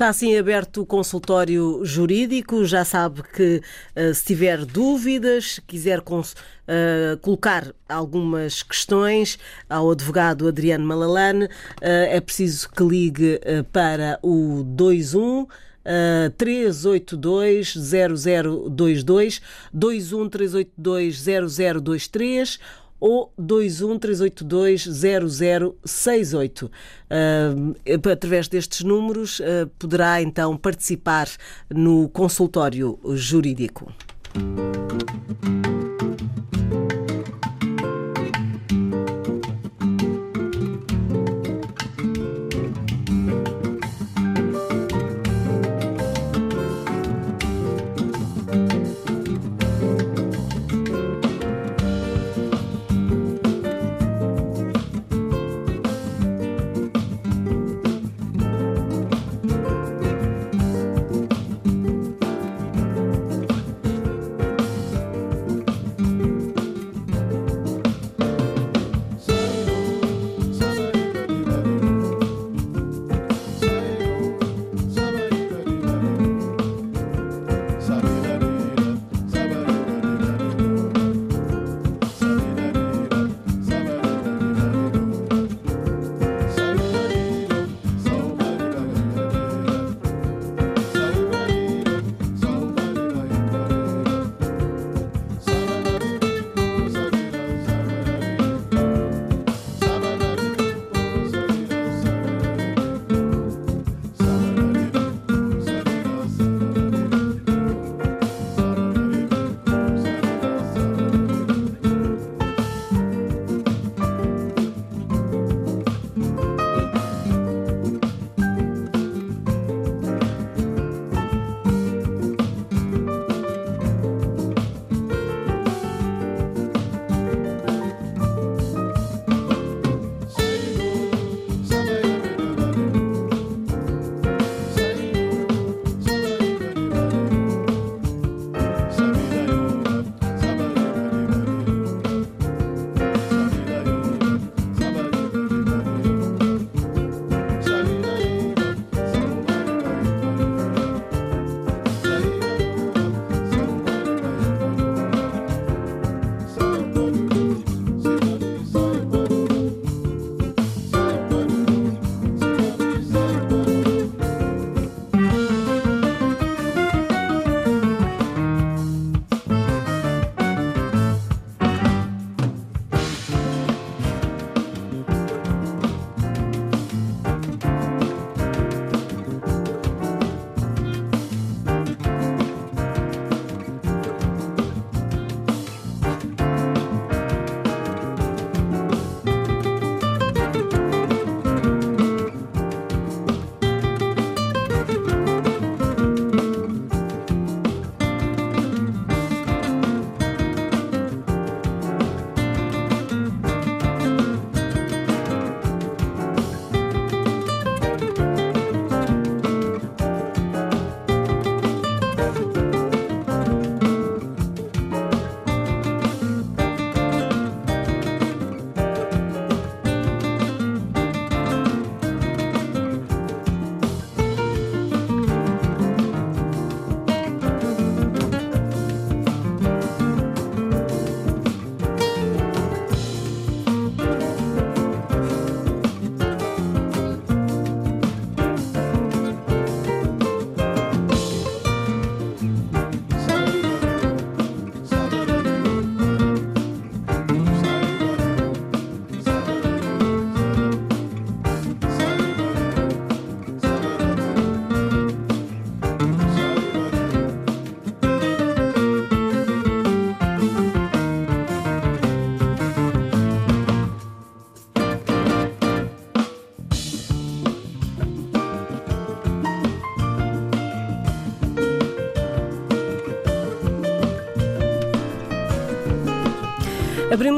Está assim aberto o consultório jurídico. Já sabe que uh, se tiver dúvidas, quiser uh, colocar algumas questões ao advogado Adriano Malalane, uh, é preciso que ligue para o 21 Uh, 382 0022 21 382 0023 ou 21 382 0068. Uh, através destes números, uh, poderá então participar no consultório jurídico.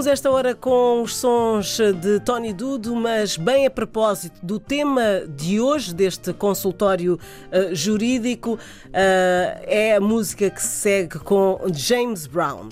Abrimos esta hora com os sons de Tony Dudo, mas bem a propósito do tema de hoje, deste consultório uh, jurídico, uh, é a música que se segue com James Brown.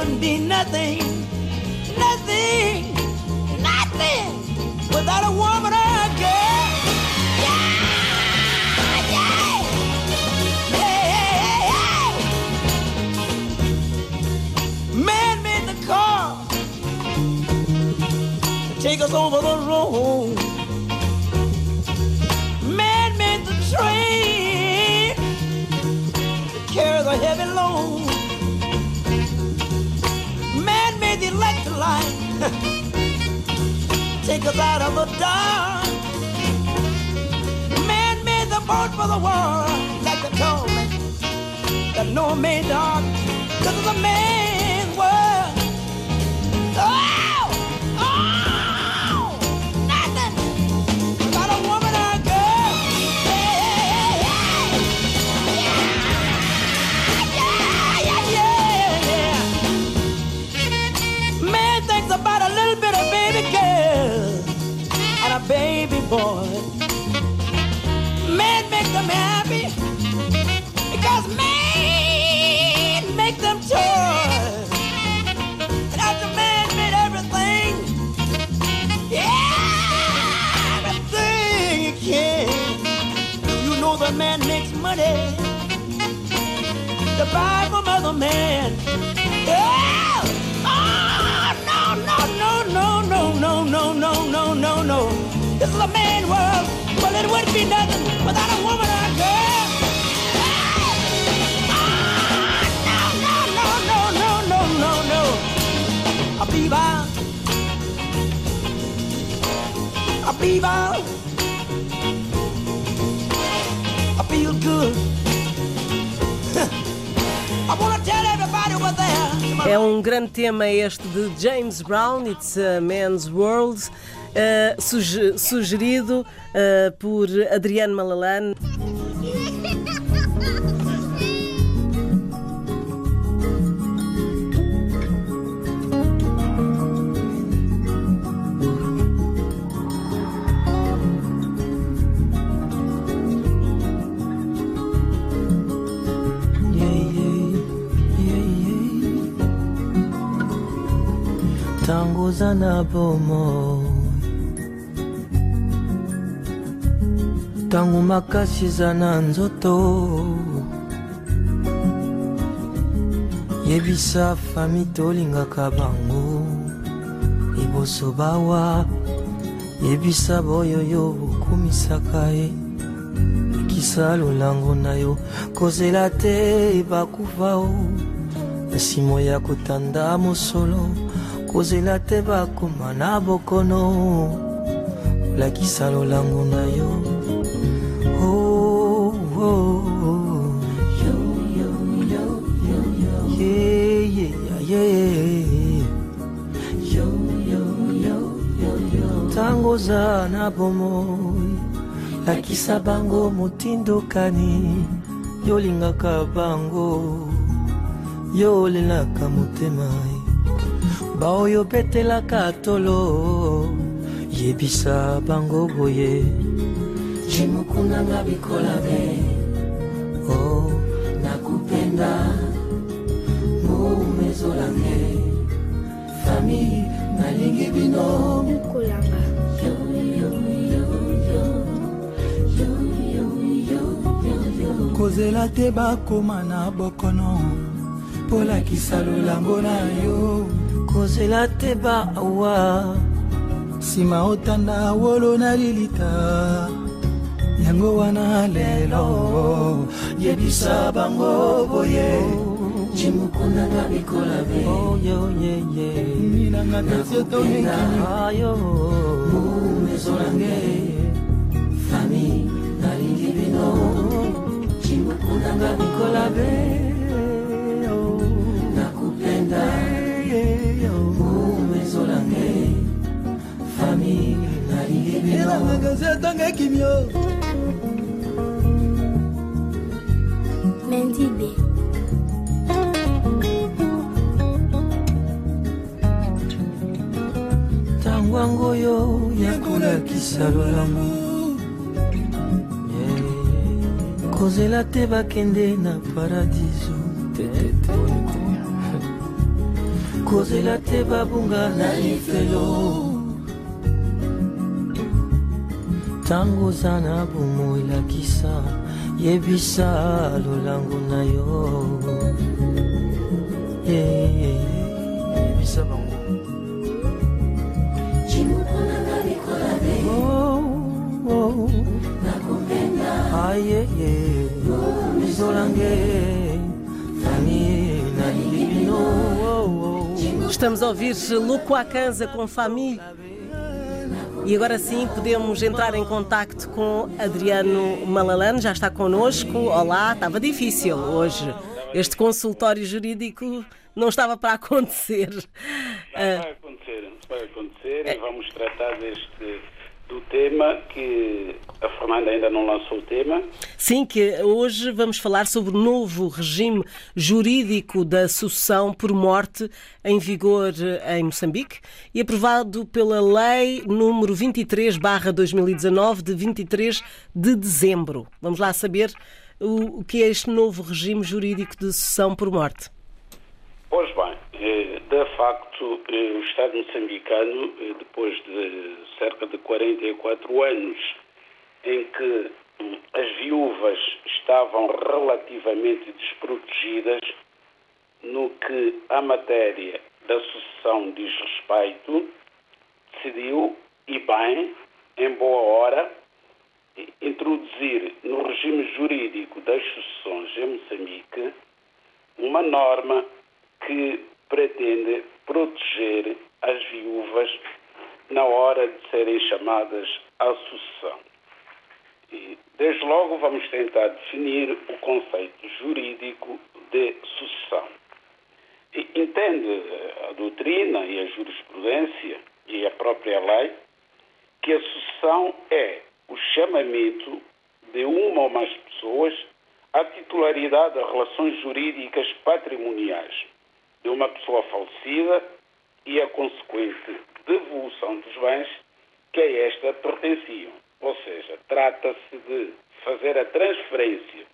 Wouldn't be nothing, nothing, nothing without a woman or a girl. take us over the road. Man made the train to carry the heavy load. light take us out of the dark. Man made the boat for the world, like they told me that no man dog. This is a man's world. Man. Yeah. Oh, no, no, no, no, no, no, no, no, no, no, no. This is a man world. Well, it wouldn't be nothing without a woman or a girl. Ah, no, no, no, no, no, no, no. A beaver. A beaver. I É um grande tema este de James Brown, It's a Man's World. uh, suge sugerido uh, por Adriano Malalan. Zana bomo tangu makasi na nzoto yebisa fami tolingaka bango liboso bawa yebisa boyoyo okumisaka ye ekisa lolango na yo kozela te bakufa o nsimo ya kotanda mosolo kozela te bakoma na bokono kolakisa lolango na yo. Ntango oza na bomoi lakisa bango motindokani yolingaka bango yo olelaka motema baoyo betelaka tolo yebisa bango boye. Jimukunanga bikolabe oh. nakupenda mumezolange fami nalingi bino. Mukulanga kozela te bakoma na bokono polakisa lolango na yo kozela te baawa nsima otanda wolo na lilita. Yango wana lelo yebisa bango boye. Cimukunanga bikola be. Minanga kasi otongekini umezolange fami nalingi bino. Cimukunanga bikola be. Nakupenda mumezolange fami nalingeelangakazi atangaki mio mendibe ntango yango oyo ya kolakisa lolamu kozela te bakende na paradiso. Tetete kozela te babunga na lifelo ntango oza na bomo elakisa yebisa lolango na yo Yeah. yebisa bango cimukunanga bikola be Oh, oh. nakupenda ayeye mizolange fami Estamos a ouvir Louco Acanza com Famille. E agora sim podemos entrar em contacto com Adriano Malalane, já está connosco. Olá, estava difícil hoje. Este consultório jurídico não estava para acontecer. Não, vai acontecer, vai acontecer e vamos tratar deste do tema que a Fernanda ainda não lançou o tema. Sim, que hoje vamos falar sobre o novo regime jurídico da sucessão por morte em vigor em Moçambique e aprovado pela Lei número 23/2019 de 23 de dezembro. Vamos lá saber o que é este novo regime jurídico de sucessão por morte. Pois bem, eh, de facto, eh, o Estado moçambicano, eh, depois de cerca de 44 anos que as viúvas estavam relativamente desprotegidas no que a matéria da sucessão diz respeito, decidiu, e bem, em boa hora, introduzir no regime jurídico das sucessões em Moçambique uma norma que pretende proteger as viúvas na hora de serem chamadas à sucessão. E, desde logo, vamos tentar definir o conceito jurídico de sucessão. E, entende a doutrina e a jurisprudência e a própria lei que a sucessão é o chamamento de uma ou mais pessoas à titularidade de relações jurídicas patrimoniais de uma pessoa falecida e a consequente devolução dos bens que a esta pertenciam. Ou seja, trata-se de fazer a transferência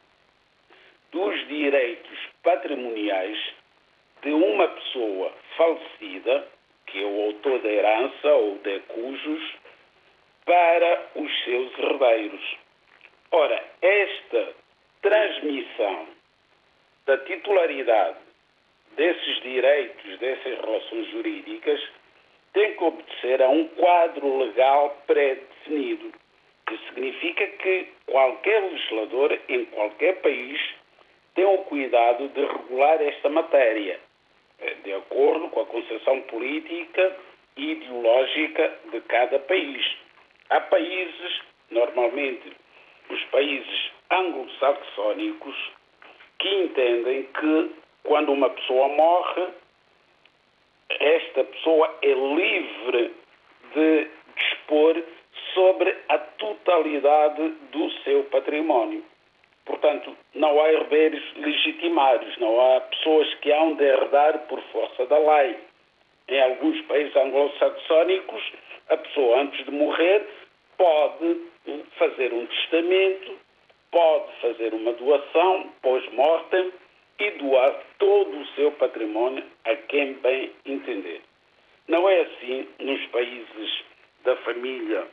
dos direitos patrimoniais de uma pessoa falecida, que é o autor da herança ou de cujos, para os seus herdeiros. Ora, esta transmissão da titularidade desses direitos, dessas relações jurídicas, tem que obedecer a um quadro legal pré-definido. Isso significa que qualquer legislador, em qualquer país, tem o cuidado de regular esta matéria, eh, de acordo com a concepção política e ideológica de cada país. Há países, normalmente os países anglo-saxónicos, que entendem que quando uma pessoa morre, esta pessoa é livre de dispor sobre a totalidade do seu património. Portanto, não há herdeiros legitimários, não há pessoas que hão de herdar por força da lei. Em alguns países anglo-saxónicos, a pessoa, antes de morrer, pode fazer um testamento, pode fazer uma doação pós-mortem e doar todo o seu património a quem bem entender. Não é assim nos países da família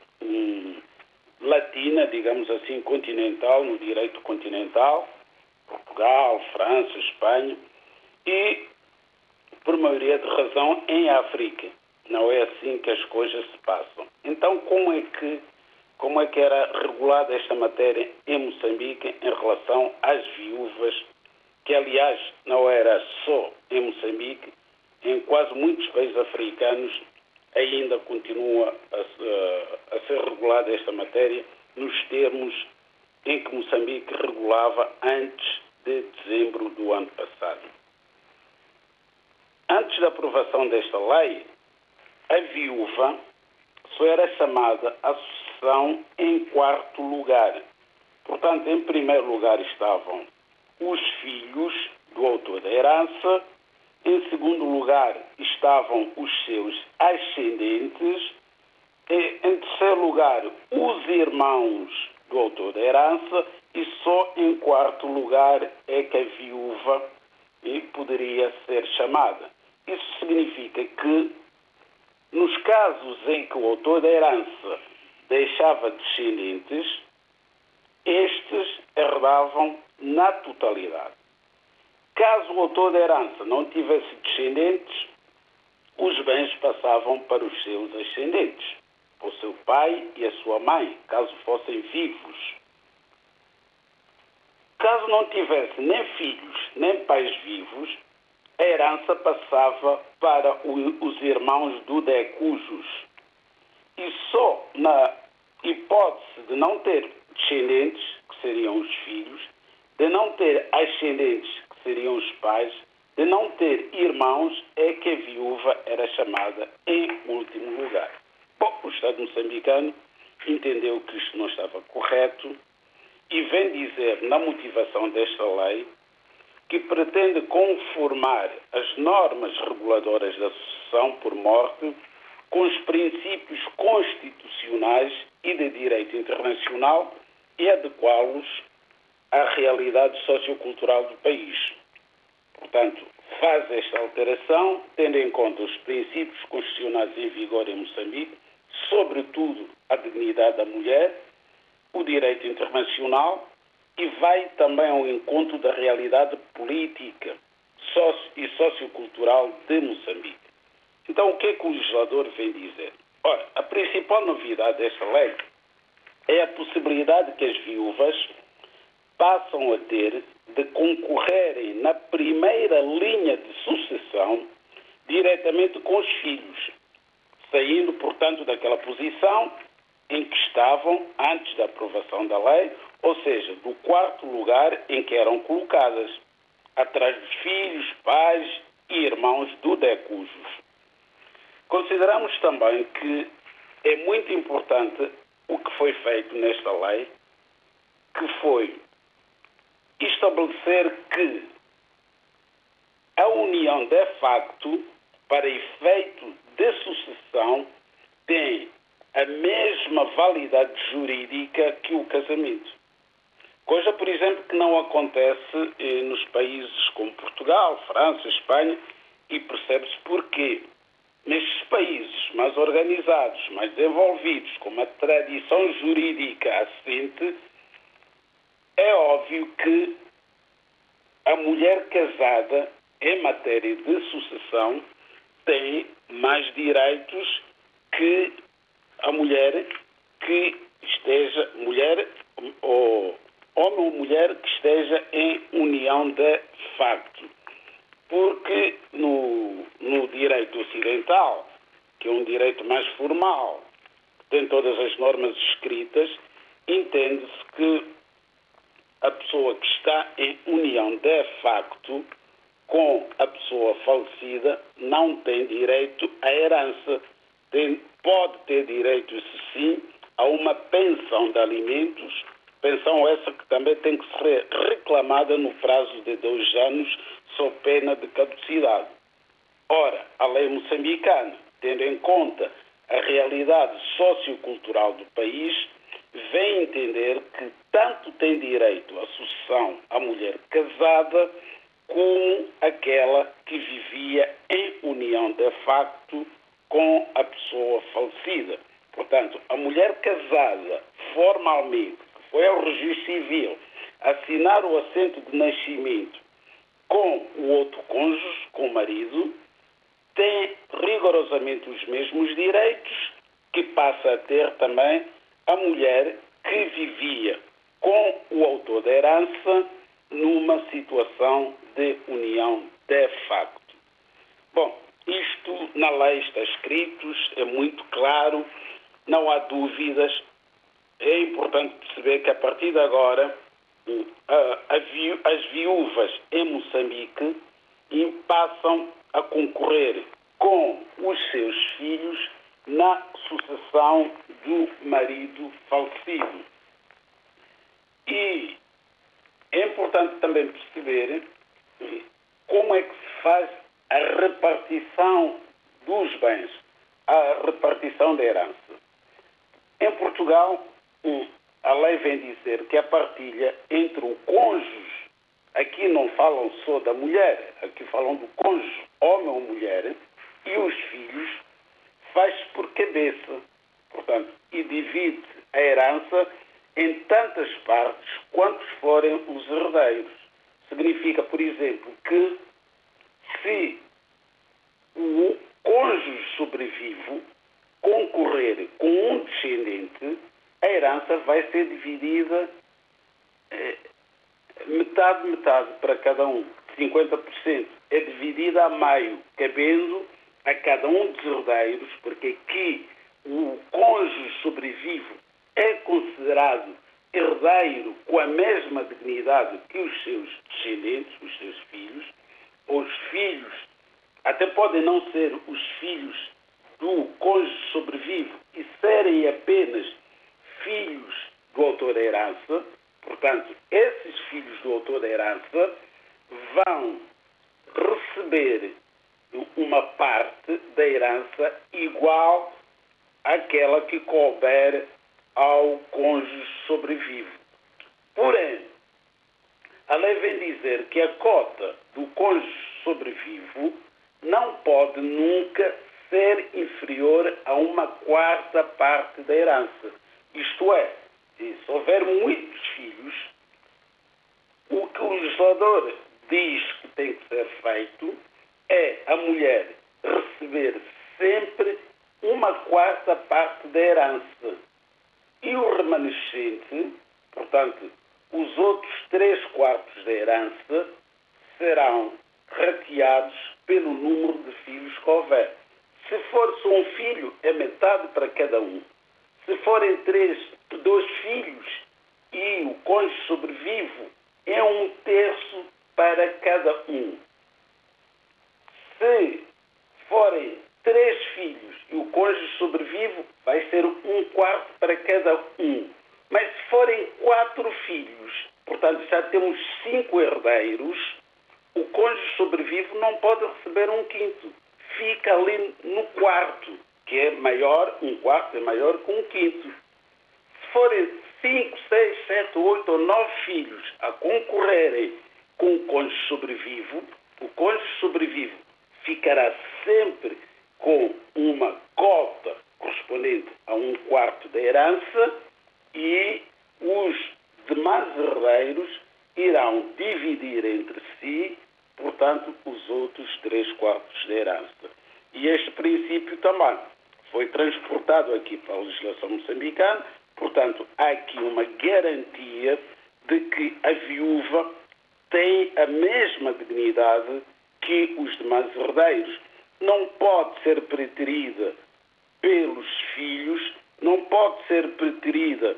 latina, digamos assim, continental, no direito continental, Portugal, França, Espanha, e, por maioria de razão, em África. Não é assim que as coisas se passam. Então, como é que, como é que era regulada esta matéria em Moçambique em relação às viúvas, que aliás não era só em Moçambique, em quase muitos países africanos ainda continua a, a, a ser regulada esta matéria nos termos em que Moçambique regulava antes de dezembro do ano passado. Antes da aprovação desta lei, a viúva só era chamada a sucessão em quarto lugar. Portanto, em primeiro lugar estavam os filhos do autor da herança, em segundo lugar estavam os seus ascendentes, em terceiro lugar os irmãos do autor da herança e só em quarto lugar é que a viúva poderia ser chamada. Isso significa que nos casos em que o autor da herança deixava descendentes, estes herdavam na totalidade. Caso o autor da herança não tivesse descendentes, os bens passavam para os seus ascendentes, o seu pai e a sua mãe, caso fossem vivos. Caso não tivesse nem filhos nem pais vivos, a herança passava para os irmãos do decujos. E só na hipótese de não ter descendentes, que seriam os filhos, de não ter ascendentes, seriam os pais, de não ter irmãos, é que a viúva era chamada em último lugar. Bom, o Estado moçambicano entendeu que isto não estava correto e vem dizer na motivação desta lei que pretende conformar as normas reguladoras da sucessão por morte com os princípios constitucionais e de direito internacional e adequá-los à realidade sociocultural do país. Portanto, faz esta alteração tendo em conta os princípios constitucionais em vigor em Moçambique, sobretudo a dignidade da mulher, o direito internacional e vai também ao encontro da realidade política e sociocultural de Moçambique. Então, o que é que o legislador vem dizer? Ora, a principal novidade desta lei é a possibilidade que as viúvas passam a ter de concorrerem na primeira linha de sucessão diretamente com os filhos, saindo, portanto, daquela posição em que estavam antes da aprovação da lei, ou seja, do quarto lugar em que eram colocadas, atrás dos filhos, pais e irmãos do decujos. Consideramos também que é muito importante o que foi feito nesta lei, que foi estabelecer que a união de facto, para efeito de sucessão, tem a mesma validade jurídica que o casamento. Coisa, por exemplo, que não acontece eh, nos países como Portugal, França, Espanha, e percebe-se porquê. Nestes países mais organizados, mais desenvolvidos, com uma tradição jurídica assente, é óbvio que a mulher casada, em matéria de sucessão, tem mais direitos que a mulher que esteja, mulher ou homem ou mulher que esteja em união de facto. Porque no, no direito ocidental, que é um direito mais formal, tem todas as normas escritas, entende-se que a pessoa que está em união de facto com a pessoa falecida não tem direito à herança. Tem, pode ter direito, isso sim, a uma pensão de alimentos, pensão essa que também tem que ser reclamada no prazo de dois anos, sob pena de caducidade. Ora, a lei moçambicana, tendo em conta a realidade sociocultural do país, vem entender que tanto tem direito à sucessão a mulher casada como aquela que vivia em união de facto com a pessoa falecida. Portanto, a mulher casada formalmente, que foi ao registro civil, assinar o assento de nascimento com o outro cônjuge, com o marido, tem rigorosamente os mesmos direitos que passa a ter também a mulher que vivia com o autor da herança numa situação de união de facto. Bom, isto na lei está escrito, é muito claro, não há dúvidas. É importante perceber que a partir de agora as viúvas em Moçambique passam a concorrer com os seus filhos na sucessão do marido falecido. E é importante também perceber como é que se faz a repartição dos bens, a repartição da herança. Em Portugal, a lei vem dizer que a partilha entre o cônjuge, aqui não falam só da mulher, aqui falam do cônjuge, homem ou mulher, e os filhos, faz-se por cabeça. Portanto, e divide a herança em tantas partes quantos forem os herdeiros. Significa, por exemplo, que se o cônjuge sobrevivo concorrer com um descendente, a herança vai ser dividida eh, metade, metade para cada um. 50% é dividida a meio, cabendo a cada um dos herdeiros, porque aqui o cônjuge sobrevivo é considerado herdeiro com a mesma dignidade que os seus descendentes, os seus filhos, os filhos, até podem não ser os filhos do cônjuge sobrevivo e serem apenas filhos do autor da herança, portanto, esses filhos do autor da herança vão receber uma parte igual àquela que couber ao cônjuge sobrevivo. Porém, a lei vem dizer que a cota do cônjuge sobrevivo não pode nunca ser inferior a uma quarta parte da herança. Isto é, se houver muitos filhos, o que o legislador diz que tem que ser feito é a mulher receber sempre uma quarta parte da herança. E o remanescente, portanto, os outros três quartos da herança, serão rateados pelo número de filhos que houver. Se for só um filho, é metade para cada um. Se forem três, dois filhos e o cônjuge sobrevivo, é um terço para cada um. Se forem três filhos e o cônjuge sobrevivo, vai ser um quarto para cada um. Mas se forem quatro filhos, portanto já temos cinco herdeiros, o cônjuge sobrevivo não pode receber um quinto. Fica ali no quarto, que é maior, um quarto é maior que um quinto. Se forem cinco, seis, sete, oito ou nove filhos a concorrerem com o cônjuge sobrevivo, o cônjuge sobrevivo ficará sempre com uma cota correspondente a um quarto da herança e os demais herdeiros irão dividir entre si, portanto, os outros três quartos da herança. E este princípio também foi transportado aqui para a legislação moçambicana, portanto, há aqui uma garantia de que a viúva tem a mesma dignidade que os demais herdeiros. Não pode ser preterida pelos filhos, não pode ser preterida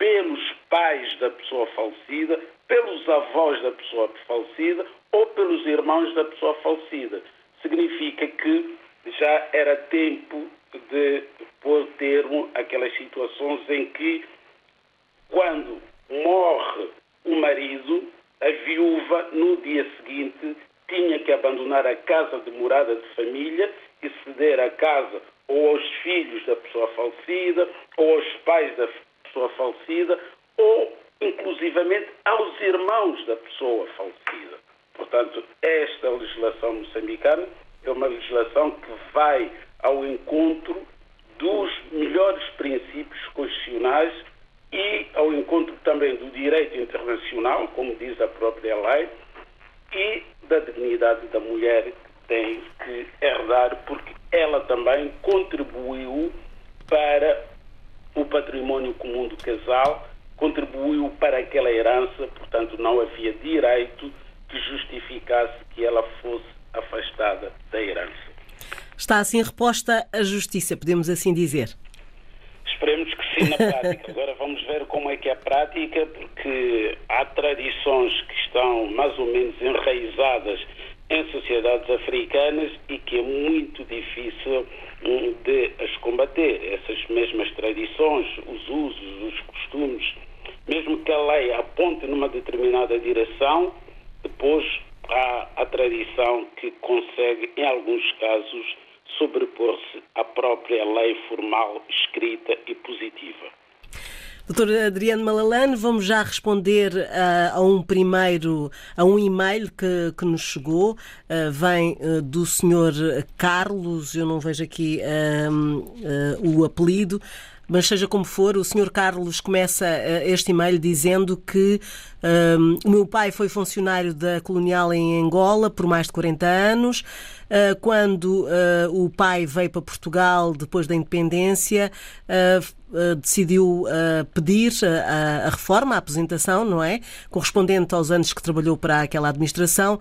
pelos pais da pessoa falecida, pelos avós da pessoa falecida ou pelos irmãos da pessoa falecida. Significa que já era tempo de pôr termo àquelas situações em que, quando morre o marido, a viúva, no dia seguinte, tinha que abandonar a casa de morada de família e ceder a casa ou aos filhos da pessoa falecida, ou aos pais da pessoa falecida, ou inclusivamente aos irmãos da pessoa falecida. Portanto, esta legislação moçambicana é uma legislação que vai ao encontro dos melhores princípios constitucionais e ao encontro também do direito internacional, como diz a própria lei, e da dignidade da mulher que tem que herdar, porque ela também contribuiu para o património comum do casal, contribuiu para aquela herança, portanto, não havia direito que justificasse que ela fosse afastada da herança. Está assim reposta a justiça, podemos assim dizer. Esperemos que sim na prática. Agora vamos ver como é que é a prática, porque há tradições que estão mais ou menos enraizadas em sociedades africanas e que é muito difícil de as combater. Essas mesmas tradições, os usos, os costumes, mesmo que a lei aponte numa determinada direção, depois há a tradição que consegue, em alguns casos, sobrepor-se à própria lei formal, escrita e positiva. Doutor Adriano Malalane, vamos já responder uh, a um primeiro, a um e-mail que, que nos chegou. Uh, vem uh, do senhor Carlos, eu não vejo aqui o apelido, mas seja como for, o senhor Carlos começa este e-mail dizendo que um, o meu pai foi funcionário da colonial em Angola por mais de 40 anos. Uh, quando uh, o pai veio para Portugal depois da independência, uh, decidiu pedir a, a, reforma, a aposentação, não é? Correspondente aos anos que trabalhou para aquela administração,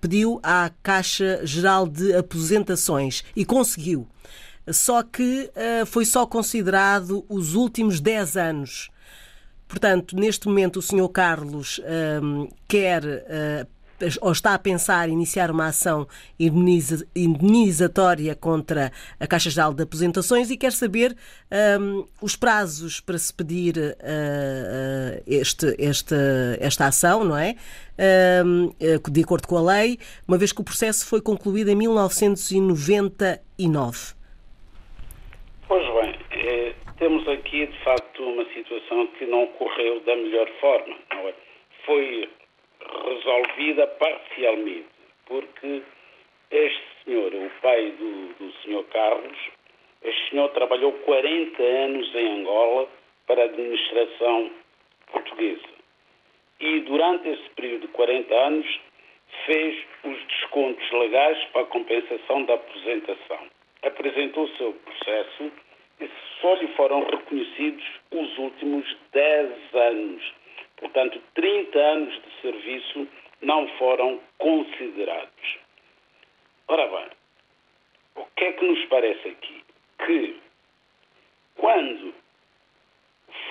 pediu à Caixa Geral de Aposentações e conseguiu. Só que foi só considerado os últimos 10 anos. Portanto, neste momento, o Sr. Carlos um, quer uh, ou está a pensar iniciar uma ação indenizatória contra a Caixa Geral de Aposentações e quer saber um, os prazos para se pedir uh, uh, este, este, esta ação, não é? Um, de acordo com a lei, uma vez que o processo foi concluído em 1999. Pois bem, é, temos aqui de facto uma situação que não correu da melhor forma. É? Foi resolvida parcialmente, porque este senhor, o pai do, do senhor Carlos, este senhor trabalhou 40 anos em Angola para a administração portuguesa. E durante esse período de 40 anos fez os descontos legais para a compensação da aposentação. Apresentou o seu processo e só lhe foram reconhecidos os últimos 10 anos Portanto, 30 anos de serviço não foram considerados. Ora bem, o que é que nos parece aqui? Que quando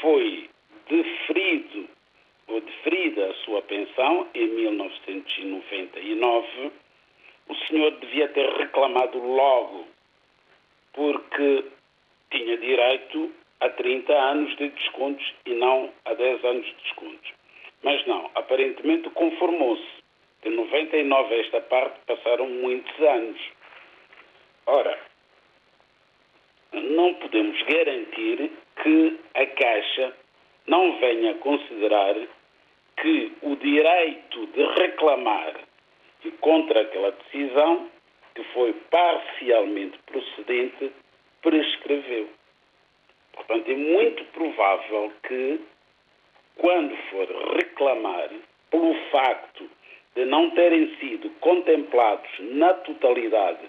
foi deferido ou deferida a sua pensão em 1999, o senhor devia ter reclamado logo, porque tinha direito a 30 anos de descontos e não a 10 anos de descontos. Mas não, aparentemente conformou-se. De 99 a esta parte passaram muitos anos. Ora, não podemos garantir que a Caixa não venha considerar que o direito de reclamar contra aquela decisão, que foi parcialmente procedente, prescreveu. Portanto, é muito provável que, quando for reclamar, pelo facto de não terem sido contemplados na totalidade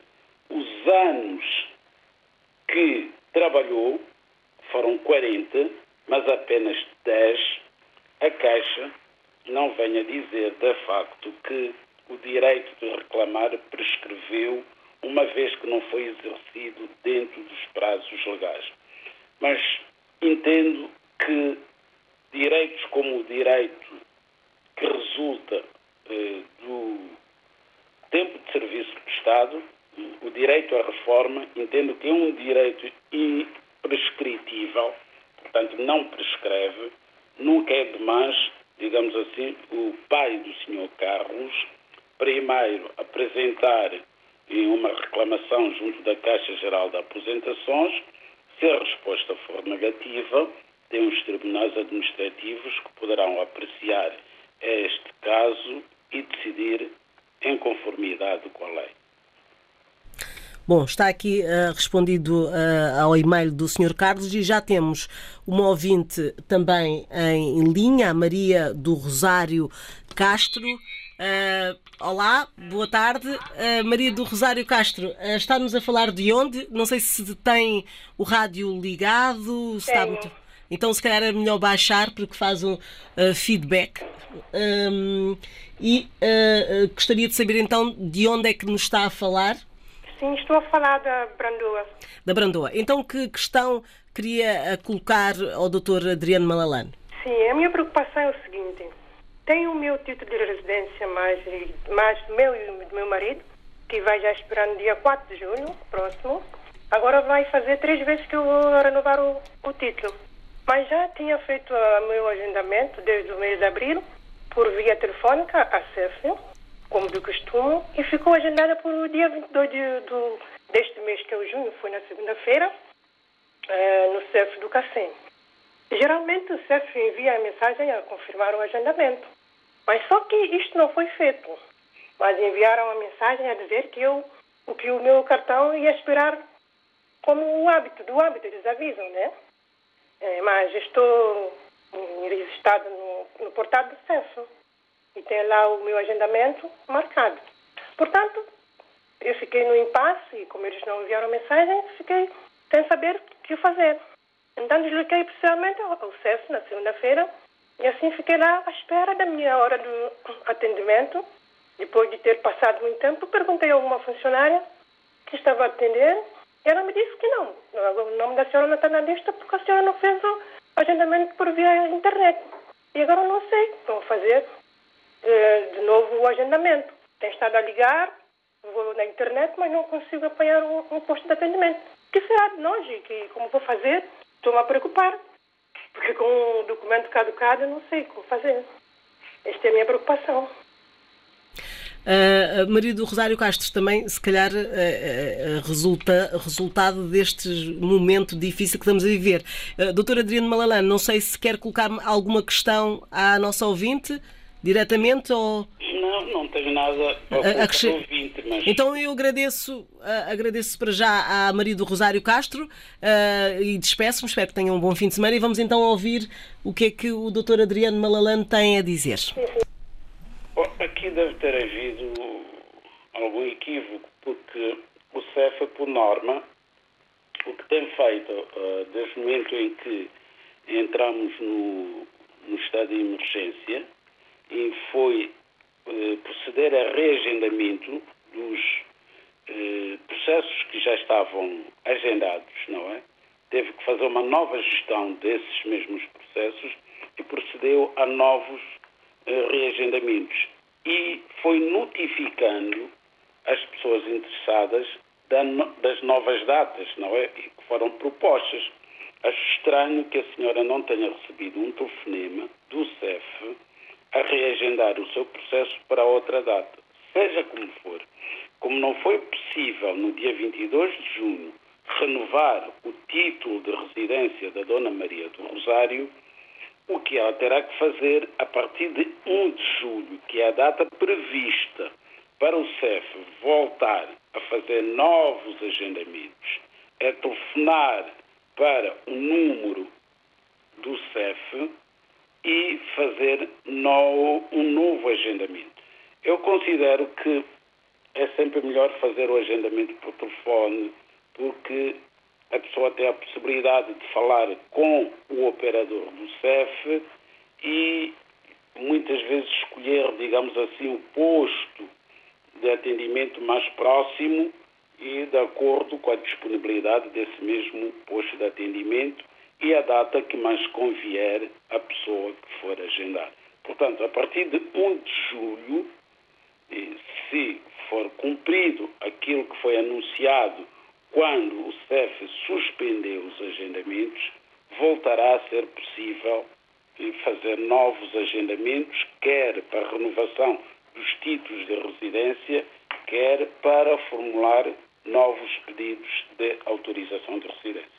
os anos que trabalhou, foram 40, mas apenas 10, a Caixa não venha dizer de facto que o direito de reclamar prescreveu, uma vez que não foi exercido dentro dos prazos legais. Mas entendo que direitos como o direito que resulta eh, do tempo de serviço prestado, o direito à reforma, entendo que é um direito imprescritível, portanto não prescreve, nunca é demais, digamos assim, o pai do Sr. Carlos, primeiro apresentar uma reclamação junto da Caixa Geral de Aposentações, se a resposta for negativa, tem os tribunais administrativos que poderão apreciar este caso e decidir em conformidade com a lei. Bom, está aqui uh, respondido uh, ao e-mail do Sr. Carlos e já temos uma ouvinte também em linha, a Maria do Rosário Castro. Uh, olá, boa tarde. Uh, Maria do Rosário Castro, uh, está-nos a falar de onde? Não sei se tem o rádio ligado, se está muito. Então, se calhar é melhor baixar porque faz um feedback. Um, e gostaria de saber então de onde é que nos está a falar. Sim, estou a falar da Brandoa. Da Brandoa. Então, que questão queria colocar ao Dr. Adriano Malalane? Sim, a minha preocupação é o seguinte. Tenho o meu título de residência, mais, mais meu e do meu marido, que vai já esperar no dia 4 de junho, próximo. Agora vai fazer três vezes que eu vou renovar o, o título. Mas já tinha feito o meu agendamento desde o mês de abril, por via telefónica, a CEF, como do costume, e ficou agendada para o dia 22 de, do, deste mês, que é o junho, foi na segunda-feira, eh, no CEF do Cacém. Geralmente o CEF envia a mensagem a confirmar o agendamento. Mas só que isto não foi feito. Mas enviaram a mensagem a dizer que eu, que o meu cartão ia esperar como o hábito, do hábito, eles avisam, né? É, mas estou registrado no, no portal do CEF e tem lá o meu agendamento marcado. Portanto, eu fiquei no impasse e como eles não enviaram mensagem, fiquei sem saber o que fazer. Então desliguei precisamente ao CEF na segunda-feira e assim fiquei lá à espera da minha hora do atendimento. Depois de ter passado muito tempo, perguntei a uma funcionária que estava a atender e ela me disse que não. O nome da senhora não está na lista porque a senhora não fez o agendamento por via internet. E agora eu não sei como fazer eh, de novo o agendamento. Tenho estado a ligar, vou na internet, mas não consigo apanhar um, um posto de atendimento. O que será de nós que, como vou fazer? Estou-me a preocupar, porque com o documento caducado não sei como fazer. Esta é a minha preocupação. Uh, Maria do Rosário Castro também, se calhar, uh, uh, resulta, resultado deste momento difícil que estamos a viver. Uh, Doutor Adriano Malalane, não sei se quer colocar alguma questão à nossa ouvinte diretamente ou não tenho nada a, ouvinte, mas... Então eu agradeço, uh, agradeço para já à Maria do Rosário Castro uh, e despeço-me, espero que tenham um bom fim de semana e vamos então ouvir o que é que o Dr. Adriano Malalane tem a dizer. Aqui deve ter havido algum equívoco, porque o CEFA, por norma, o que tem feito uh, desde o momento em que entramos no, no estado de emergência foi eh, proceder a reagendamento dos eh, processos que já estavam agendados, não é? Teve que fazer uma nova gestão desses mesmos processos e procedeu a novos eh, reagendamentos. E foi notificando as pessoas interessadas das novas datas, não é? Que foram propostas. Acho estranho que a senhora não tenha recebido um telefonema do CEF a reagendar o seu processo para outra data. Seja como for, como não foi possível no dia 22 de junho renovar o título de residência da Dona Maria do Rosário, o que ela terá que fazer a partir de 1 de julho, que é a data prevista para o CEF voltar a fazer novos agendamentos, é telefonar para o número do CEF e fazer no, um novo agendamento. Eu considero que é sempre melhor fazer o agendamento por telefone, porque a pessoa tem a possibilidade de falar com o operador do CEF e muitas vezes escolher, digamos assim, o posto de atendimento mais próximo e de acordo com a disponibilidade desse mesmo posto de atendimento e a data que mais convier à pessoa que for agendar. Portanto, a partir de 1 de julho, se for cumprido aquilo que foi anunciado quando o CEF suspendeu os agendamentos, voltará a ser possível fazer novos agendamentos, quer para a renovação dos títulos de residência, quer para formular novos pedidos de autorização de residência.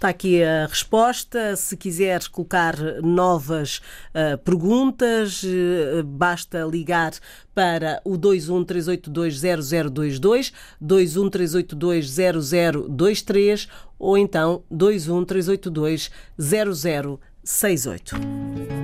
Está aqui a resposta. Se quiser colocar novas uh, perguntas, uh, basta ligar para o 213820022, 213820023 ou então 213820068.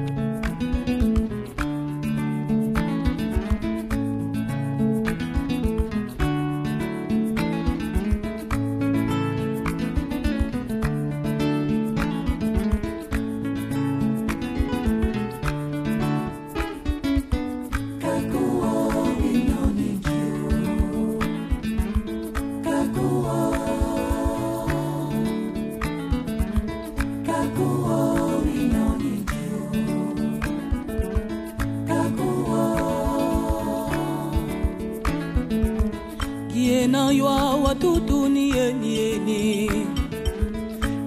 anaywa watutu nienieni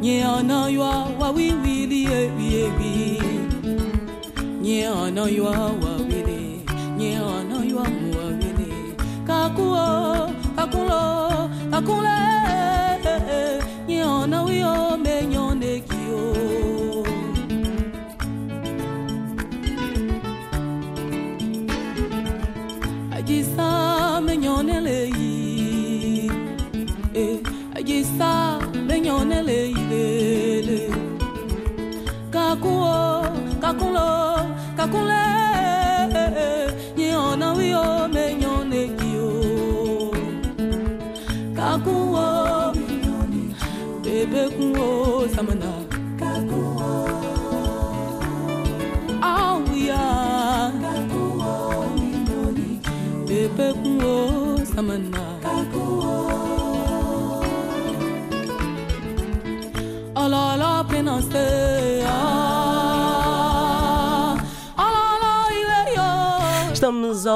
nye anaywa wawiwili yebiyebi nye anaywa wawili nye anaywa muwawili. Kakuo kakulo kakule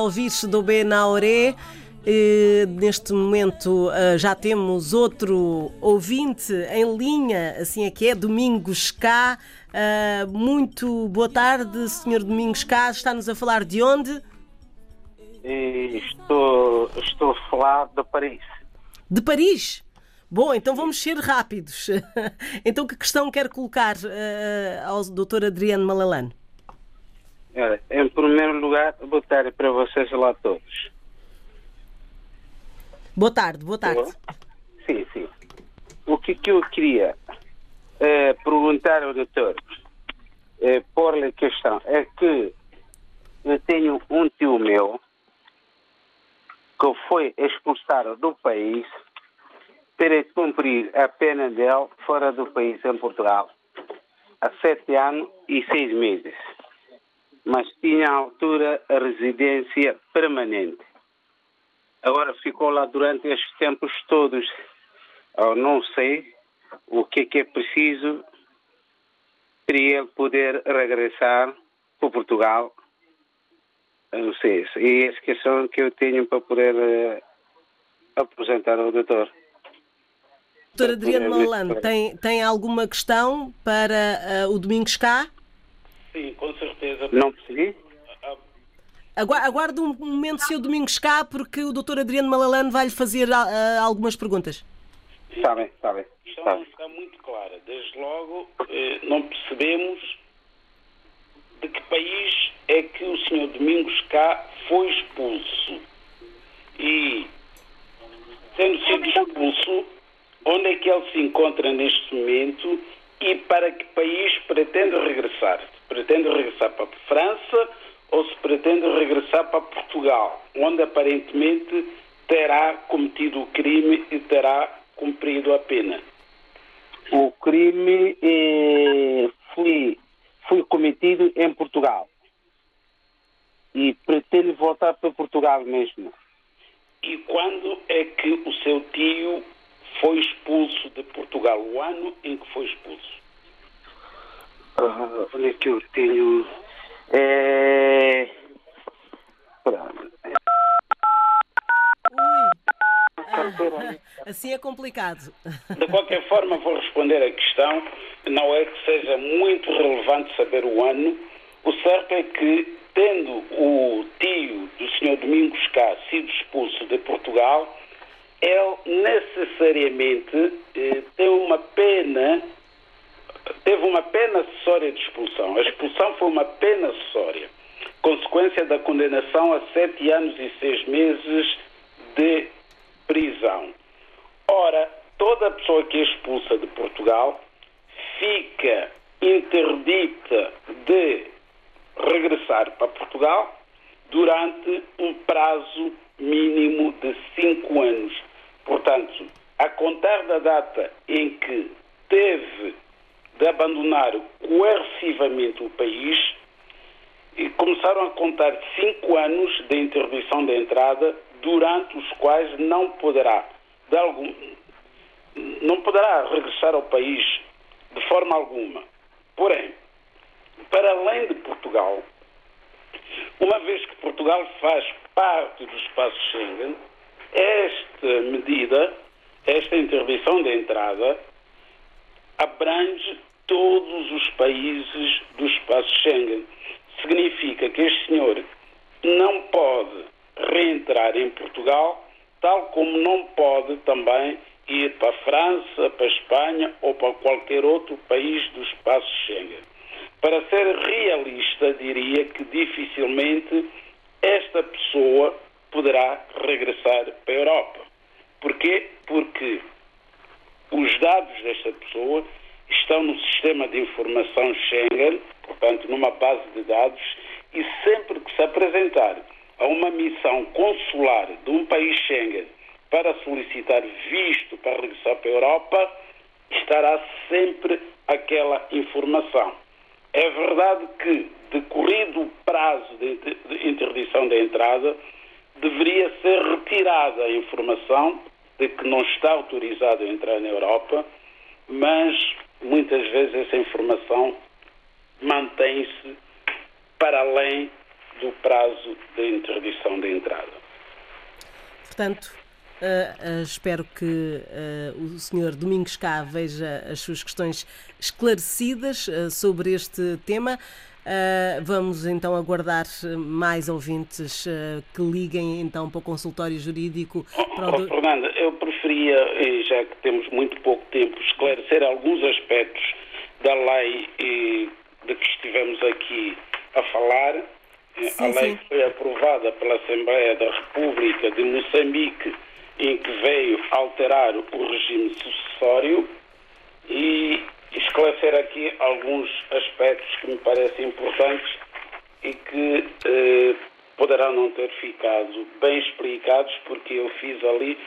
Ouvir do B na Oré. Eh, neste momento eh, já temos outro ouvinte em linha, assim é que é, Domingos Cá. Eh, muito boa tarde, Sr. Domingos Cá. Está-nos a falar de onde? Estou, estou a falar de Paris. De Paris. Bom, então vamos ser rápidos. então, que questão quer colocar ao Dr. Adriano Malalane? Ora, Em primeiro lugar, boa tarde para vocês lá todos. Boa tarde, boa tarde. Sim, sim. O que, que eu queria eh, perguntar ao doutor, eh, pôr-lhe a questão, é que eu tenho um tio meu que foi expulsado do país para cumprir a pena dele fora do país, em Portugal, há sete anos e seis meses. Mas tinha à altura a residência permanente. Agora ficou lá durante estes tempos todos. Eu não sei o que é que é preciso para ele poder regressar para Portugal. Eu não sei. E essa questão que eu tenho para poder eh, apresentar ao doutor. Dr. Adriano Malalane, tem, tem alguma questão para eh, o Domingos Cá? Sim, com certeza. Não percebi? Agua- Aguarde um momento, Sr. Domingos Cá, porque o Dr. Adriano Malalane vai-lhe fazer ah, algumas perguntas. Está bem, está bem. Está bem. está muito clara. Desde logo, eh, não percebemos de que país é que o Sr. Domingos Cá foi expulso. E, tendo sido expulso, onde é que ele se encontra neste momento e para que país pretende regressar? Pretende regressar para a França ou se pretende regressar para Portugal, onde aparentemente terá cometido o crime e terá cumprido a pena. O crime eh, foi, foi cometido em Portugal. E pretende voltar para Portugal mesmo. E quando é que o seu tio foi expulso de Portugal? O ano em que foi expulso? Ah, onde é que eu tenho. É... Pronto. Ui, assim é complicado. De qualquer forma, vou responder a questão. Não é que seja muito relevante saber o ano. O certo é que, tendo o tio do Sr. Domingos Cá sido expulso de Portugal, ele necessariamente eh, tem uma pena, teve uma pena acessória de expulsão. A expulsão foi uma pena acessória, consequência da condenação a sete anos e seis meses de prisão. Ora, toda pessoa que é expulsa de Portugal fica interdita de regressar para Portugal durante um prazo mínimo de cinco anos. Portanto, a contar da data em que teve de abandonar coercivamente o país, e começaram a contar cinco anos de interdição de entrada, durante os quais não poderá, de algum, não poderá regressar ao país de forma alguma. Porém, para além de Portugal, uma vez que Portugal faz parte do espaço Schengen, esta medida, esta interdição de entrada, abrange todos os países do espaço Schengen. Significa que este senhor não pode reentrar em Portugal, tal como não pode também ir para a França, para a Espanha ou para qualquer outro país do espaço Schengen. Para ser realista, diria que dificilmente esta pessoa poderá regressar para a Europa. Porquê? Porque os dados desta pessoa estão no sistema de informação Schengen, portanto, numa base de dados, e sempre que se apresentar a uma missão consular de um país Schengen para solicitar visto para regressar para a Europa, estará sempre aquela informação. É verdade que, decorrido o prazo de interdição da entrada, deveria ser retirada a informação de que não está autorizado a entrar na Europa, mas muitas vezes essa informação mantém-se para além do prazo de interdição da entrada. Portanto, uh, uh, espero que uh, o Sr. Domingos Cá veja as suas questões esclarecidas sobre este tema. Vamos então aguardar mais ouvintes que liguem então para o consultório jurídico. Para o... oh, Fernanda, eu preferia, já que temos muito pouco tempo, esclarecer alguns aspectos da lei de que estivemos aqui a falar. Sim, a lei sim. foi aprovada pela Assembleia da República de Moçambique, em que veio alterar o regime sucessório e esclarecer aqui alguns aspectos que me parecem importantes e que eh, poderão não ter ficado bem explicados, porque eu fiz ali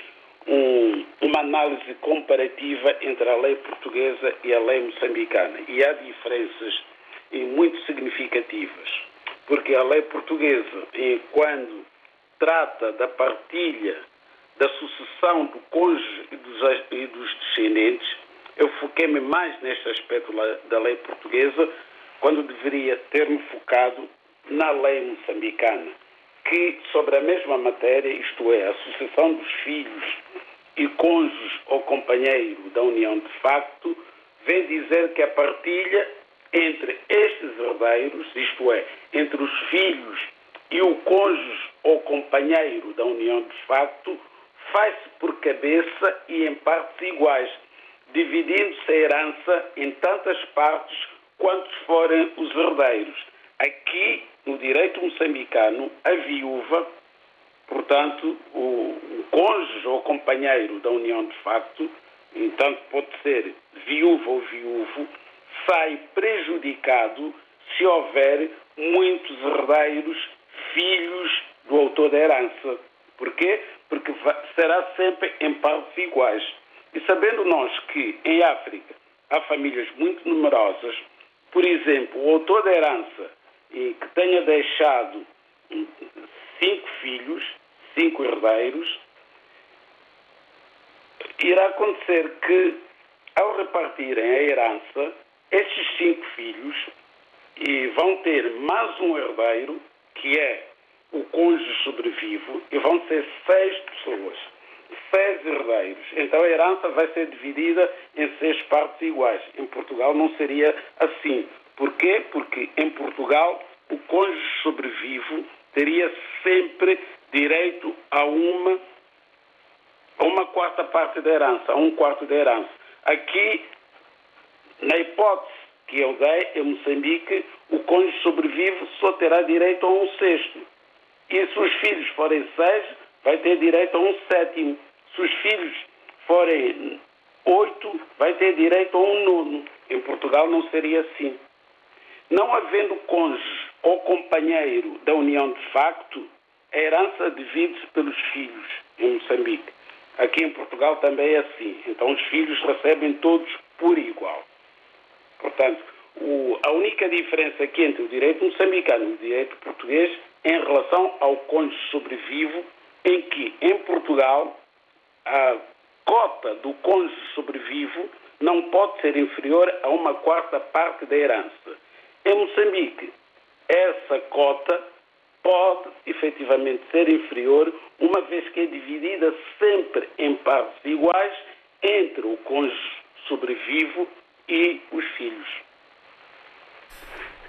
um, uma análise comparativa entre a lei portuguesa e a lei moçambicana. E há diferenças muito significativas, porque a lei portuguesa, quando trata da partilha da sucessão do cônjuge e dos, e dos descendentes, eu foquei-me mais neste aspecto da lei portuguesa, quando deveria ter-me focado na lei moçambicana, que sobre a mesma matéria, isto é, a sucessão dos filhos e cônjuges ou companheiro da união de facto, vem dizer que a partilha entre estes herdeiros, isto é, entre os filhos e o cônjuge ou companheiro da união de facto, faz-se por cabeça e em partes iguais, dividindo-se a herança em tantas partes quantos forem os herdeiros. Aqui, no direito moçambicano, a viúva, portanto, o, o cônjuge ou companheiro da união de facto, entanto pode ser viúva ou viúvo, sai prejudicado se houver muitos herdeiros, filhos do autor da herança. Porquê? Porque será sempre em partes iguais. E sabendo nós que em África há famílias muito numerosas, por exemplo, o autor da herança que tenha deixado cinco filhos, cinco herdeiros, irá acontecer que, ao repartirem a herança, estes cinco filhos e vão ter mais um herdeiro, que é o cônjuge sobrevivo, e vão ser seis pessoas, seis herdeiros. Então a herança vai ser dividida em seis partes iguais. Em Portugal não seria assim. Porquê? Porque em Portugal o cônjuge sobrevivo teria sempre direito a uma, a uma quarta parte da herança, a um quarto da herança. Aqui na hipótese que eu dei, em Moçambique, o cônjuge sobrevive só terá direito a um sexto. E se os filhos forem seis, vai ter direito a um sétimo. Se os filhos forem oito, vai ter direito a um nono. Em Portugal não seria assim. Não havendo cônjuge ou companheiro da união de facto, a herança divide-se pelos filhos em Moçambique. Aqui em Portugal também é assim. Então os filhos recebem todos por igual. Portanto, o, a única diferença aqui entre o direito moçambicano e o direito português é em relação ao cônjuge sobrevivo, em que em Portugal a cota do cônjuge sobrevivo não pode ser inferior a uma quarta parte da herança. Em Moçambique, essa cota pode efetivamente ser inferior, uma vez que é dividida sempre em partes iguais entre o cônjuge sobrevivo e os filhos.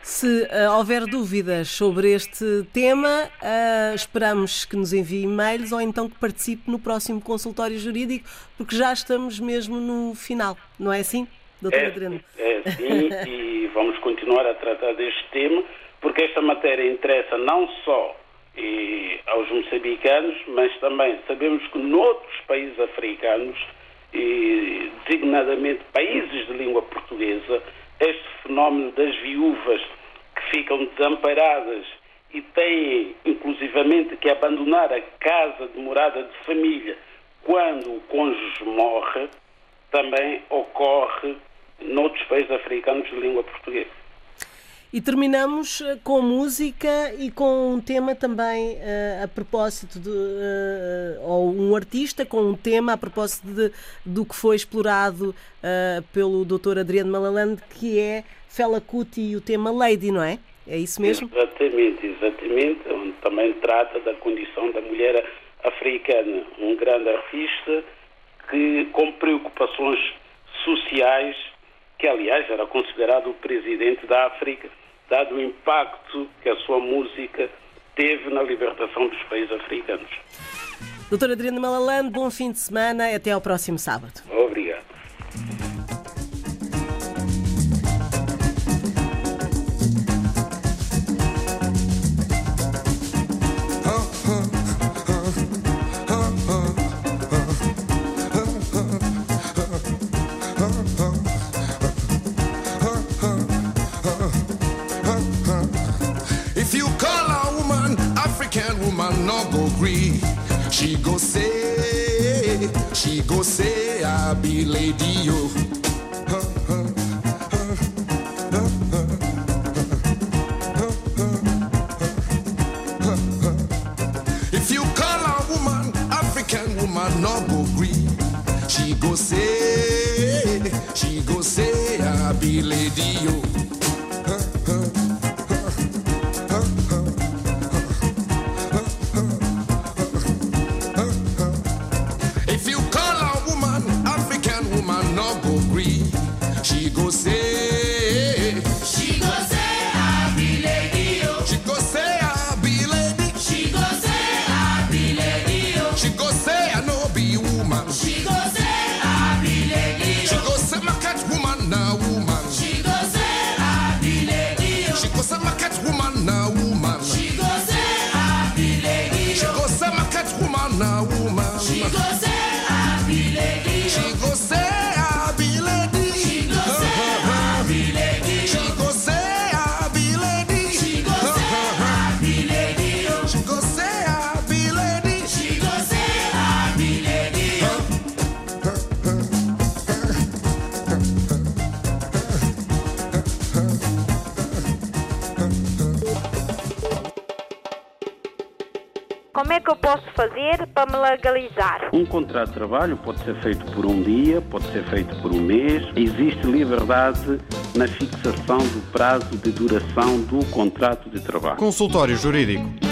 Se uh, houver dúvidas sobre este tema, uh, esperamos que nos envie e-mails ou então que participe no próximo consultório jurídico, porque já estamos mesmo no final, não é assim, doutor é, Adriano? É sim, e vamos continuar a tratar deste tema, porque esta matéria interessa não só e, aos moçambicanos, mas também sabemos que noutros países africanos, e, designadamente países de língua portuguesa, este fenómeno das viúvas que ficam desamparadas e têm, inclusivamente, que abandonar a casa de morada de família quando o cônjuge morre, também ocorre noutros países africanos de língua portuguesa. E terminamos eh, com música e com um tema também uh, a propósito de. Uh, ou um artista com um tema a propósito de, do que foi explorado uh, pelo Dr. Adriano Malaland, que é Fela Kuti e o tema Lady, não é? É isso mesmo? Exatamente, exatamente, onde também trata da condição da mulher africana. Um grande artista que, com preocupações sociais, que aliás era considerado o presidente da África, dado o impacto que a sua música teve na libertação dos países africanos. Doutora Adriana Malaland, bom fim de semana e até ao próximo sábado. Obrigado. She go say, she go say, I be lady yo. If you call a woman African woman, no go gree. She go say, she go say, I be lady yo. Posso fazer para me legalizar? Um contrato de trabalho pode ser feito por um dia, pode ser feito por um mês. Existe liberdade na fixação do prazo de duração do contrato de trabalho. Consultório Jurídico.